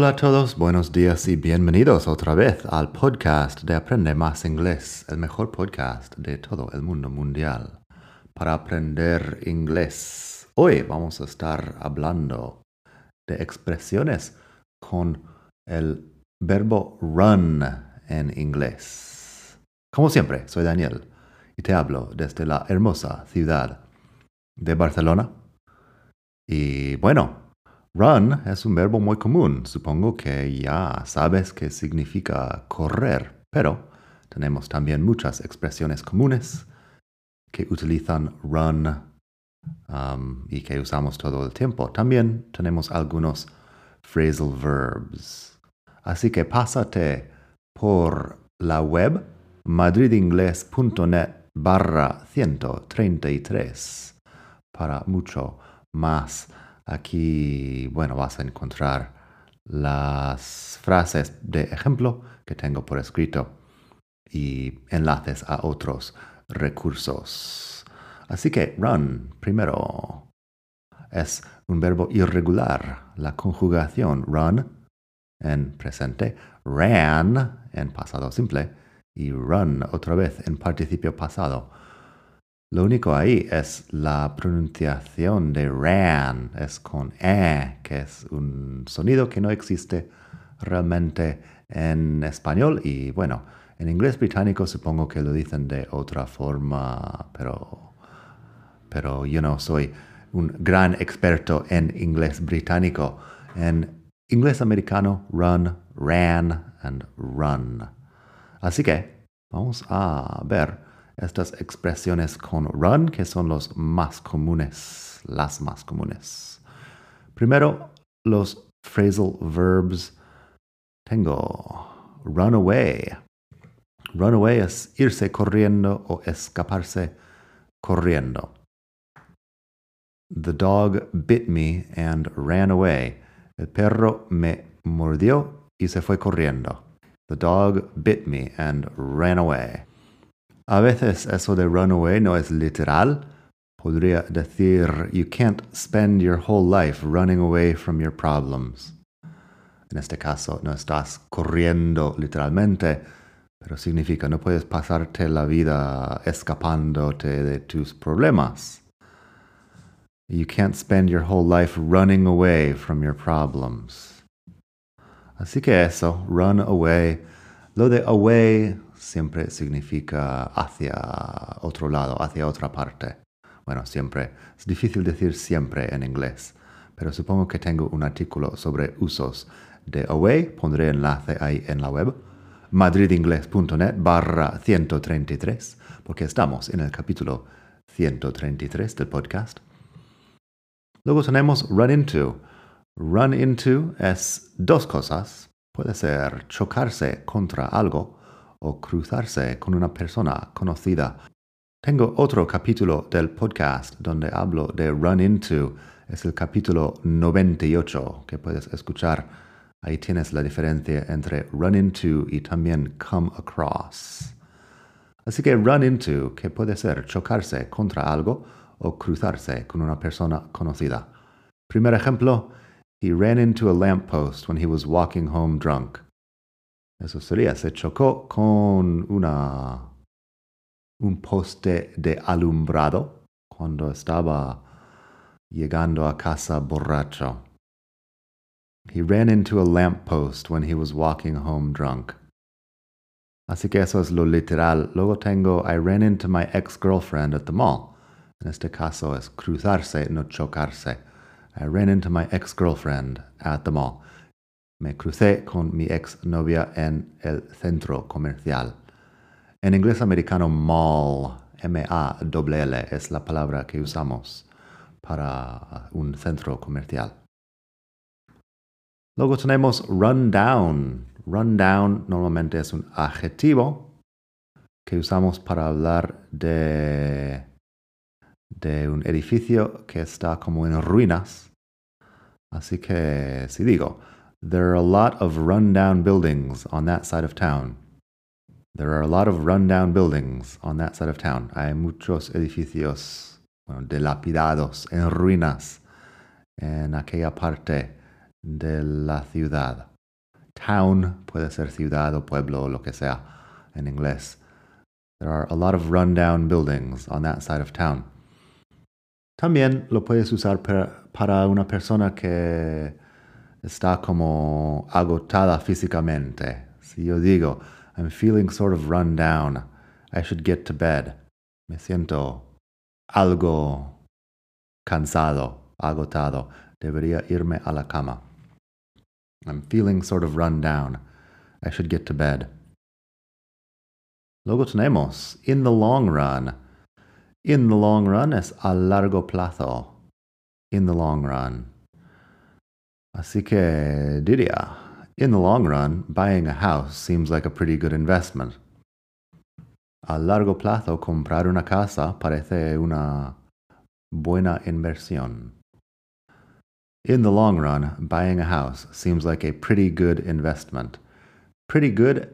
Hola a todos, buenos días y bienvenidos otra vez al podcast de Aprende Más Inglés, el mejor podcast de todo el mundo mundial para aprender inglés. Hoy vamos a estar hablando de expresiones con el verbo run en inglés. Como siempre, soy Daniel y te hablo desde la hermosa ciudad de Barcelona. Y bueno, Run es un verbo muy común. Supongo que ya sabes qué significa correr, pero tenemos también muchas expresiones comunes que utilizan run um, y que usamos todo el tiempo. También tenemos algunos phrasal verbs. Así que pásate por la web madridingles.net barra 133 para mucho más Aquí, bueno, vas a encontrar las frases de ejemplo que tengo por escrito y enlaces a otros recursos. Así que run, primero, es un verbo irregular. La conjugación run en presente, ran en pasado simple y run otra vez en participio pasado. Lo único ahí es la pronunciación de ran, es con e, que es un sonido que no existe realmente en español y bueno, en inglés británico supongo que lo dicen de otra forma, pero, pero yo no soy un gran experto en inglés británico. En inglés americano, run, ran and run. Así que vamos a ver estas expresiones con run, que son los más comunes, las más comunes. Primero, los phrasal verbs. Tengo run away. Run away es irse corriendo o escaparse corriendo. The dog bit me and ran away. El perro me mordió y se fue corriendo. The dog bit me and ran away. A veces eso de run away no es literal. Podría decir, you can't spend your whole life running away from your problems. En este caso, no estás corriendo literalmente, pero significa no puedes pasarte la vida escapándote de tus problemas. You can't spend your whole life running away from your problems. Así que eso, run away. Lo de away siempre significa hacia otro lado, hacia otra parte. Bueno, siempre. Es difícil decir siempre en inglés, pero supongo que tengo un artículo sobre usos de away. Pondré enlace ahí en la web. madridingles.net barra 133, porque estamos en el capítulo 133 del podcast. Luego tenemos run into. Run into es dos cosas. Puede ser chocarse contra algo o cruzarse con una persona conocida. Tengo otro capítulo del podcast donde hablo de run into. Es el capítulo 98 que puedes escuchar. Ahí tienes la diferencia entre run into y también come across. Así que run into, que puede ser chocarse contra algo o cruzarse con una persona conocida. Primer ejemplo, he ran into a lamppost when he was walking home drunk. Eso sería, se chocó con una un poste de alumbrado cuando estaba llegando a casa borracho. He ran into a lamppost when he was walking home drunk. Así que eso es lo literal. Luego tengo I ran into my ex-girlfriend at the mall. En este caso es cruzarse, no chocarse. I ran into my ex-girlfriend at the mall. Me crucé con mi ex-novia en el centro comercial. En inglés americano, mall, M-A-L-L, es la palabra que usamos para un centro comercial. Luego tenemos run down. Run down normalmente es un adjetivo que usamos para hablar de, de un edificio que está como en ruinas. Así que si digo, there are a lot of run down buildings on that side of town. There are a lot of rundown buildings on that side of town. Hay muchos edificios bueno, dilapidados, en ruinas, en aquella parte de la ciudad. Town puede ser ciudad o pueblo o lo que sea en inglés. There are a lot of rundown buildings on that side of town. También lo puedes usar para una persona que está como agotada físicamente. Si yo digo, I'm feeling sort of run down. I should get to bed. Me siento algo cansado, agotado. Debería irme a la cama. I'm feeling sort of run down. I should get to bed. Luego tenemos in the long run. In the long run es a largo plazo. In the long run. Así que diría, in the long run, buying a house seems like a pretty good investment. A largo plazo, comprar una casa parece una buena inversión. In the long run, buying a house seems like a pretty good investment. Pretty good,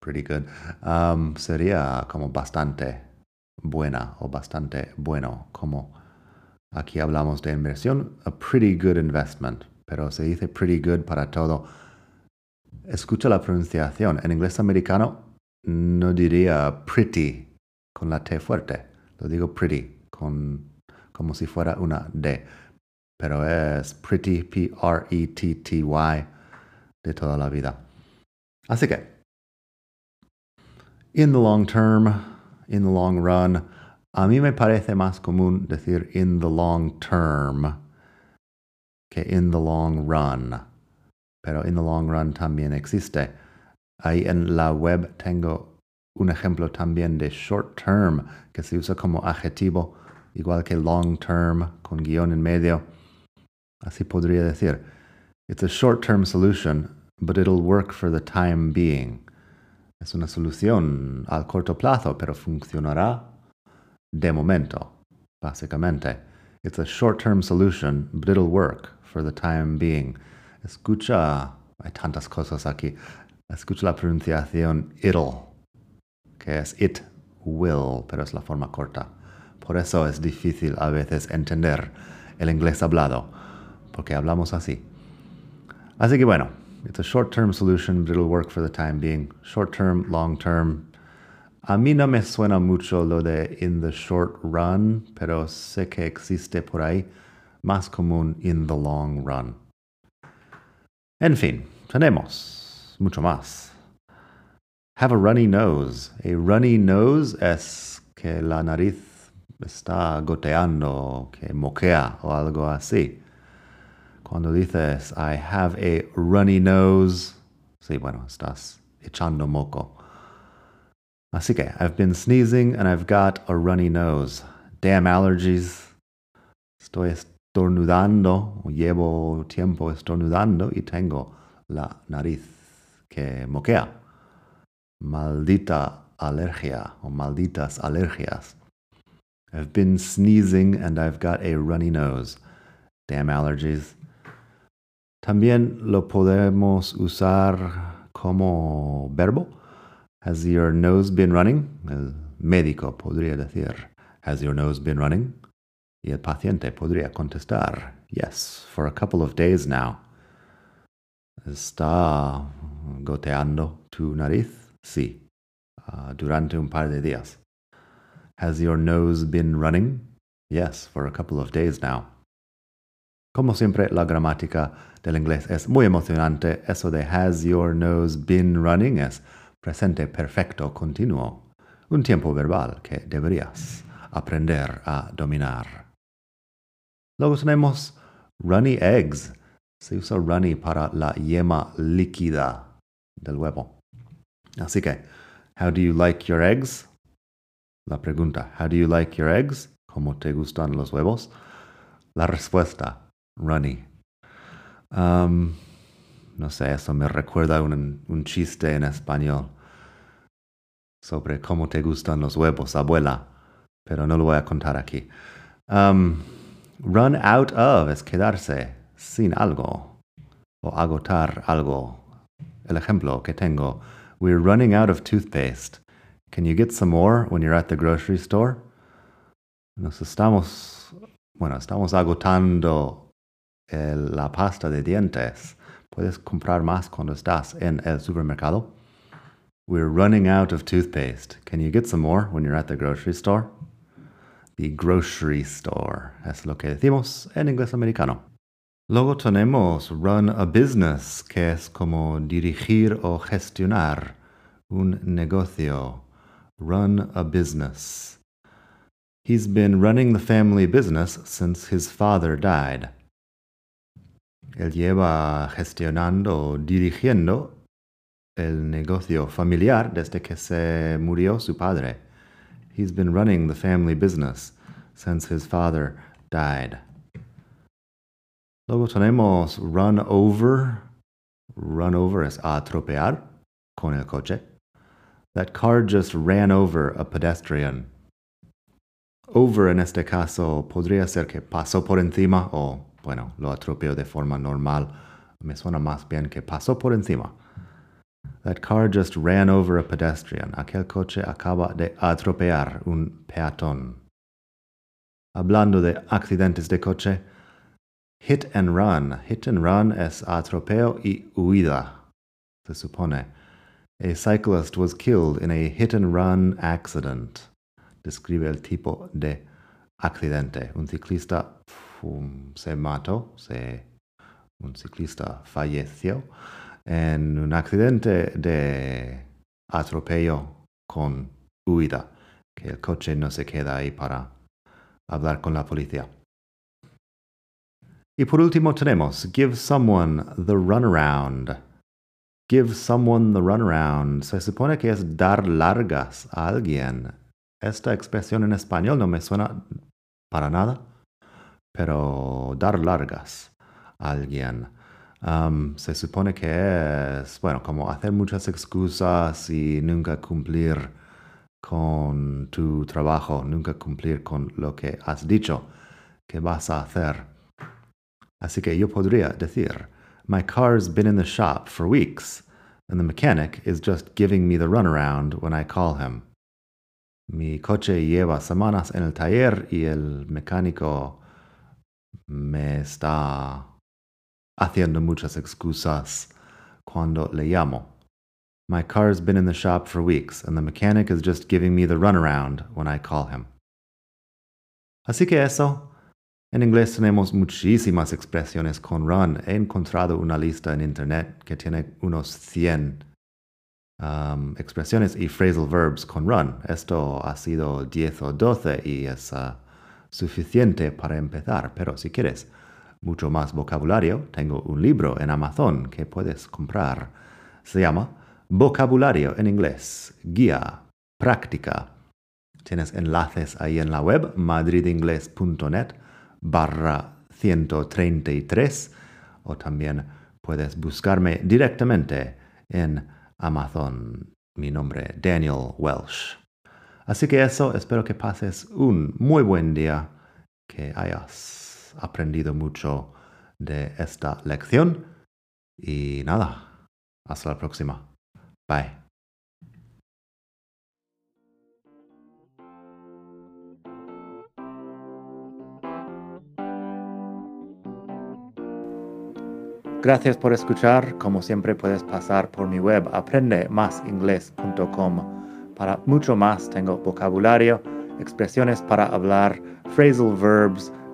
pretty good, um, sería como bastante buena o bastante bueno, como aquí hablamos de inversión, a pretty good investment, pero se dice pretty good para todo escucha la pronunciación. En inglés americano no diría pretty con la T fuerte. Lo digo pretty con, como si fuera una D. Pero es pretty, P-R-E-T-T-Y, de toda la vida. Así que, in the long term, in the long run, a mí me parece más común decir in the long term que in the long run pero in the long run también existe. Ahí en la web tengo un ejemplo también de short term que se usa como adjetivo, igual que long term con guion en medio. Así podría decir, it's a short term solution, but it'll work for the time being. Es una solución al corto plazo, pero funcionará de momento, básicamente. It's a short term solution, but it'll work for the time being. Escucha, hay tantas cosas aquí. Escucha la pronunciación it'll, que es it will, pero es la forma corta. Por eso es difícil a veces entender el inglés hablado, porque hablamos así. Así que bueno, it's a short-term solution, but it'll work for the time being. Short-term, long-term. A mí no me suena mucho lo de in the short run, pero sé que existe por ahí, más común in the long run. En fin, tenemos mucho más. Have a runny nose. A runny nose es que la nariz está goteando, que moquea o algo así. Cuando dices I have a runny nose, sí, bueno, estás echando moco. Así que, I've been sneezing and I've got a runny nose. Damn allergies. Estoy estornudando, llevo tiempo estornudando y tengo la nariz que moquea. Maldita alergia o malditas alergias. I've been sneezing and I've got a runny nose. Damn allergies. También lo podemos usar como verbo. Has your nose been running? El médico podría decir, Has your nose been running? Y el paciente podría contestar, Yes, for a couple of days now. ¿Está goteando tu nariz? Sí, uh, durante un par de días. Has your nose been running? Yes, for a couple of days now. Como siempre, la gramática del inglés es muy emocionante. Eso de has your nose been running es presente perfecto continuo. Un tiempo verbal que deberías aprender a dominar. Luego tenemos runny eggs. Se usa runny para la yema líquida del huevo. Así que, how do you like your eggs? La pregunta, how do you like your eggs? ¿Cómo te gustan los huevos? La respuesta, runny. Um, no sé, eso me recuerda un, chiste en español sobre cómo te gustan los huevos, abuela, pero no lo voy a contar aquí. Um, run out of es quedarse sin algo o agotar algo. El ejemplo que tengo, we're running out of toothpaste. Can you get some more when you're at the grocery store? Nos estamos, bueno, estamos agotando el, la pasta de dientes. ¿Puedes comprar más cuando estás en el supermercado? We're running out of toothpaste. Can you get some more when you're at the grocery store? The grocery store es lo que decimos en inglés americano. Luego tenemos run a business, que es como dirigir o gestionar un negocio. Run a business. He's been running the family business since his father died. Él lleva gestionando dirigiendo el negocio familiar desde que se murió su padre. He's been running the family business since his father died. Luego tenemos run over. Run over es atropellar con el coche. That car just ran over a pedestrian. Over en este caso podría ser que pasó por encima o, bueno, lo atropelló de forma normal. Me suena más bien que pasó por encima. That car just ran over a pedestrian. Aquel coche acaba de atropellar un peatón. Hablando de accidentes de coche, hit and run. Hit and run es atropello y huida, se supone. A cyclist was killed in a hit and run accident. Describe el tipo de accidente. Un ciclista um, se mató, se, un ciclista falleció en un accidente de atropello con huida, que el coche no se queda ahí para hablar con la policía. Y por último tenemos give someone the runaround. Give someone the runaround. Se supone que es dar largas a alguien. Esta expresión en español no me suena para nada, pero dar largas a alguien. Um, se supone que es, bueno, como hacer muchas excusas y nunca cumplir con tu trabajo, nunca cumplir con lo que has dicho que vas a hacer. Así que yo podría decir, My car's been in the shop for weeks, and the mechanic is just giving me the runaround when I call him. Mi coche lleva semanas en el taller y el mecánico me está haciendo muchas excusas cuando le llamo. My car's been in the shop for weeks, and the mechanic is just giving me the runaround when I call him. Así que eso. En inglés tenemos muchísimas expresiones con run. He encontrado una lista en internet que tiene unos 100 um, expresiones y phrasal verbs con run. Esto ha sido 10 o 12 y es uh, suficiente para empezar, pero si quieres mucho más vocabulario, tengo un libro en Amazon que puedes comprar. Se llama vocabulario en inglés, guía, práctica. Tienes enlaces ahí en la web madridingles.net barra 133 o también puedes buscarme directamente en Amazon. Mi nombre Daniel Welsh. Así que eso, espero que pases un muy buen día, que hayas aprendido mucho de esta lección y nada, hasta la próxima. Bye. Gracias por escuchar. Como siempre puedes pasar por mi web aprendemasingles.com. Para mucho más tengo vocabulario, expresiones para hablar, phrasal verbs,